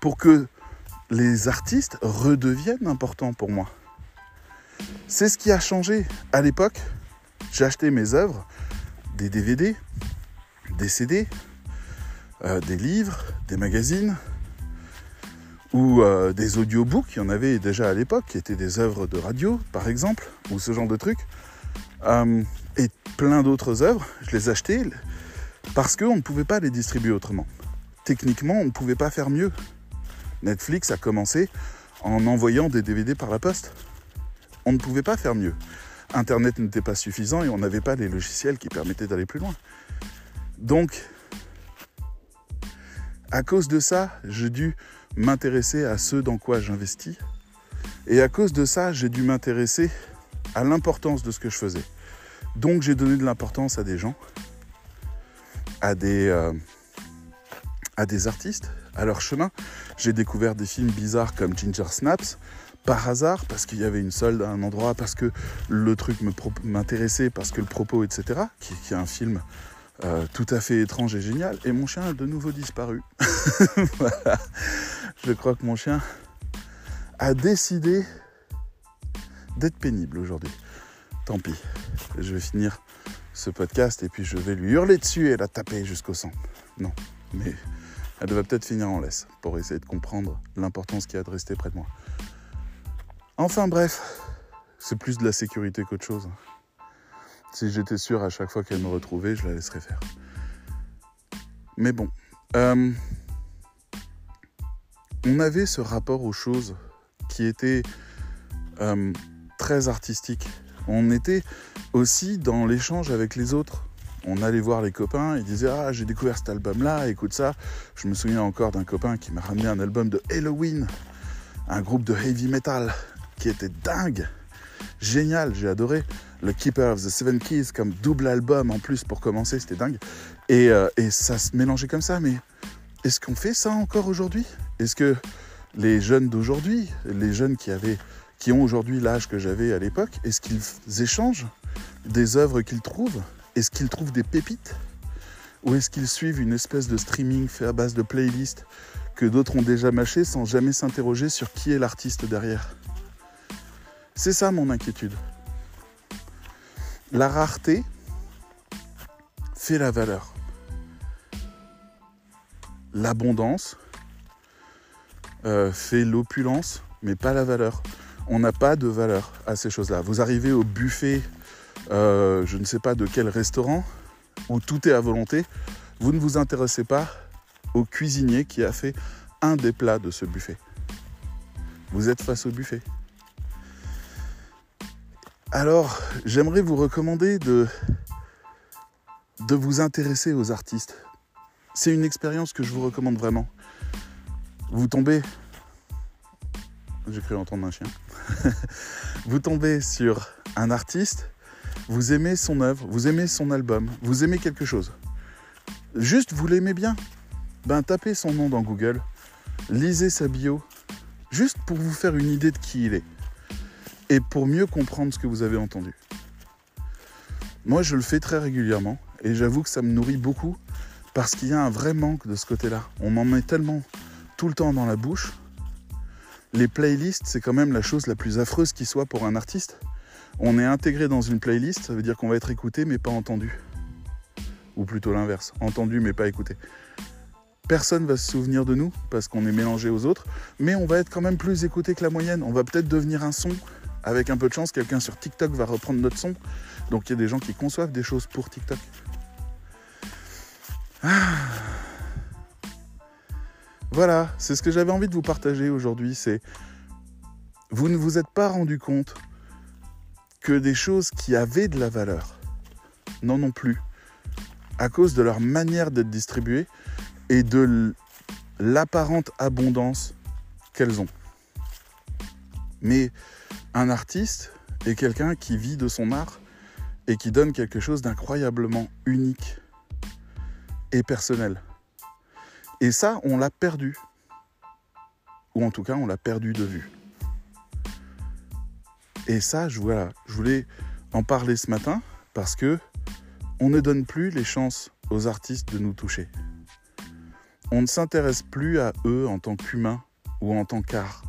pour que les artistes redeviennent importants pour moi. C'est ce qui a changé. À l'époque, acheté mes œuvres, des DVD, des CD, euh, des livres, des magazines ou euh, des audiobooks. Il y en avait déjà à l'époque qui étaient des œuvres de radio, par exemple, ou ce genre de trucs. Euh, et plein d'autres œuvres, je les achetais parce qu'on ne pouvait pas les distribuer autrement. Techniquement, on ne pouvait pas faire mieux. Netflix a commencé en envoyant des DVD par la poste. On ne pouvait pas faire mieux. Internet n'était pas suffisant et on n'avait pas les logiciels qui permettaient d'aller plus loin. Donc, à cause de ça, j'ai dû m'intéresser à ce dans quoi j'investis. Et à cause de ça, j'ai dû m'intéresser à l'importance de ce que je faisais. Donc j'ai donné de l'importance à des gens, à des, euh, à des artistes, à leur chemin. J'ai découvert des films bizarres comme Ginger Snaps, par hasard, parce qu'il y avait une solde à un endroit, parce que le truc m'intéressait, parce que le propos, etc., qui, est un film euh, tout à fait étrange et génial. Et mon chien a de nouveau disparu. Je crois que mon chien a décidé d'être pénible aujourd'hui. Tant pis, je vais finir ce podcast et puis je vais lui hurler dessus et la taper jusqu'au sang. Non, mais elle devrait peut-être finir en laisse pour essayer de comprendre l'importance qu'il y a de rester près de moi. Enfin bref, c'est plus de la sécurité qu'autre chose. Si j'étais sûr à chaque fois qu'elle me retrouvait, je la laisserais faire. Mais bon, euh, on avait ce rapport aux choses qui était euh, très artistique. On était aussi dans l'échange avec les autres on allait voir les copains, ils disaient Ah, j'ai découvert cet album-là, écoute ça. Je me souviens encore d'un copain qui m'a ramené un album de Halloween, un groupe de heavy metal qui était dingue, génial, j'ai adoré. Le Keeper of the Seven Keys comme double album en plus pour commencer, c'était dingue. Et, euh, et ça se mélangeait comme ça, mais est-ce qu'on fait ça encore aujourd'hui? Est-ce que les jeunes d'aujourd'hui, les jeunes qui avaient qui ont aujourd'hui l'âge que j'avais à l'époque, est-ce qu'ils échangent des œuvres qu'ils trouvent? Est-ce qu'ils trouvent des pépites? Ou est-ce qu'ils suivent une espèce de streaming fait à base de playlists que d'autres ont déjà mâché sans jamais s'interroger sur qui est l'artiste derrière? C'est ça mon inquiétude. La rareté fait la valeur. L'abondance euh, fait l'opulence, mais pas la valeur. On n'a pas de valeur à ces choses-là. Vous arrivez au buffet euh, je ne sais pas de quel restaurant, où tout est à volonté, vous ne vous intéressez pas au cuisinier qui a fait un des plats de ce buffet. Vous êtes face au buffet. Alors, j'aimerais vous recommander de, vous intéresser aux artistes. C'est une expérience que je vous recommande vraiment. Vous tombez... J'ai cru entendre un chien. vous tombez sur un artiste vous aimez son œuvre, vous aimez son album, vous aimez quelque chose. Juste vous l'aimez bien. Ben tapez son nom dans Google, lisez sa bio, juste pour vous faire une idée de qui il est et pour mieux comprendre ce que vous avez entendu. Moi, je le fais très régulièrement et j'avoue que ça me nourrit beaucoup parce qu'il y a un vrai manque de ce côté-là. On m'en met tellement tout le temps dans la bouche. Les playlists, c'est quand même la chose la plus affreuse qui soit pour un artiste on est intégré dans une playlist, ça veut dire qu'on va être écouté mais pas entendu. Ou plutôt l'inverse, entendu mais pas écouté. Personne va se souvenir de nous parce qu'on est mélangé aux autres, mais on va être quand même plus écouté que la moyenne. On va peut-être devenir un son Avec un peu de chance, quelqu'un sur TikTok va reprendre notre son. Donc il y a des gens qui conçoivent des choses pour TikTok. Ah. Voilà, c'est ce que j'avais envie de vous partager aujourd'hui. C'est vous ne vous êtes pas rendu compte que des choses qui avaient de la valeur n'en ont plus à cause de leur manière d'être distribuées et de l'apparente abondance qu'elles ont. Mais un artiste est quelqu'un qui vit de son art et qui donne quelque chose d'incroyablement unique et personnel. Et ça, on l'a perdu. Ou en tout cas, on l'a perdu de vue. Et ça, je, voulais en parler ce matin parce que on ne donne plus les chances aux artistes de nous toucher. On ne s'intéresse plus à eux en tant qu'humains ou en tant qu'art.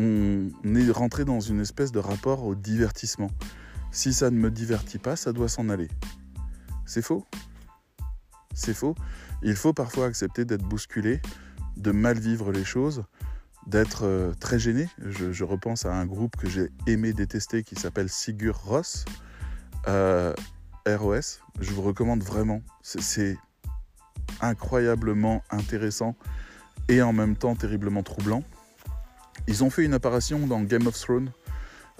On est rentré dans une espèce de rapport au divertissement. Si ça ne me divertit pas, ça doit s'en aller. C'est faux. C'est faux. Il faut parfois accepter d'être bousculé, de mal vivre les choses, d'être euh, très gêné. Je, repense à un groupe que j'ai aimé détester qui s'appelle Sigur Ross. Euh, ROS. Je vous recommande vraiment. C'est incroyablement intéressant et en même temps terriblement troublant. Ils ont fait une apparition dans Game of Thrones,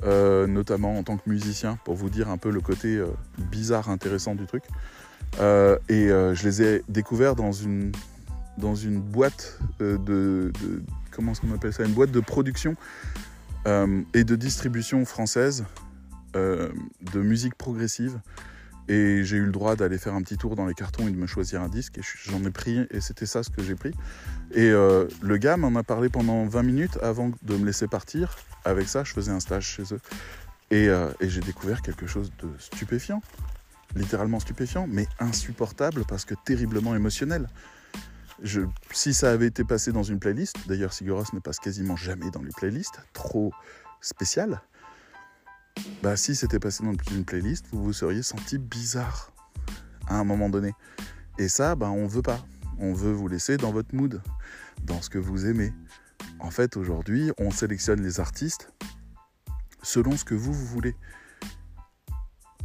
euh, notamment en tant que musicien, pour vous dire un peu le côté euh, bizarre, intéressant du truc. Euh, et je les ai découverts dans une, dans une boîte de, Comment appelle ça? Une boîte de production et de distribution française de musique progressive. Et j'ai eu le droit d'aller faire un petit tour dans les cartons et de me choisir un disque. Et j'en ai pris, et c'était ça ce que j'ai pris. Et euh, le gars m'en a parlé pendant 20 minutes avant de me laisser partir. Avec ça, je faisais un stage chez eux. Et, euh, j'ai découvert quelque chose de stupéfiant. Littéralement stupéfiant, mais insupportable parce que terriblement émotionnel. Si ça avait été passé dans une playlist, d'ailleurs Siguros ne passe quasiment jamais dans les playlists, trop spécial, bah si c'était passé dans une playlist, vous vous seriez senti bizarre à un moment donné. Et ça, bah on veut pas. On veut vous laisser dans votre mood, dans ce que vous aimez. En fait, aujourd'hui, on sélectionne les artistes selon ce que vous, vous voulez.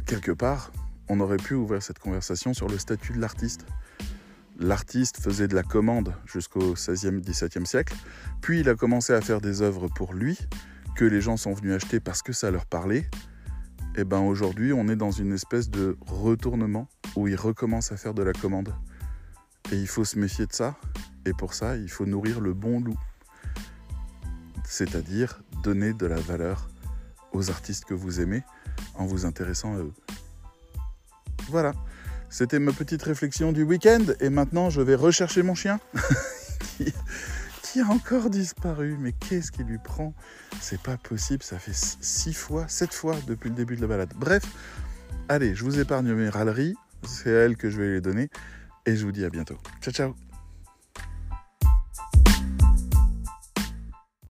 Quelque part, on aurait pu ouvrir cette conversation sur le statut de l'artiste. L'artiste faisait de la commande jusqu'au 16e, 17e siècle, puis il a commencé à faire des œuvres pour lui, que les gens sont venus acheter parce que ça leur parlait, et eh ben aujourd'hui on est dans une espèce de retournement où ils recommencent à faire de la commande. Et il faut se méfier de ça, et pour ça il faut nourrir le bon loup. C'est-à-dire donner de la valeur aux artistes que vous aimez en vous intéressant à eux. Voilà, c'était ma petite réflexion du week-end, et maintenant je vais rechercher mon chien. a encore disparu. Mais qu'est-ce qui lui prend? C'est pas possible, ça fait six fois, sept fois depuis le début de la balade. Bref, allez, je vous épargne mes râleries, c'est à elle que je vais les donner, et je vous dis à bientôt. Ciao ciao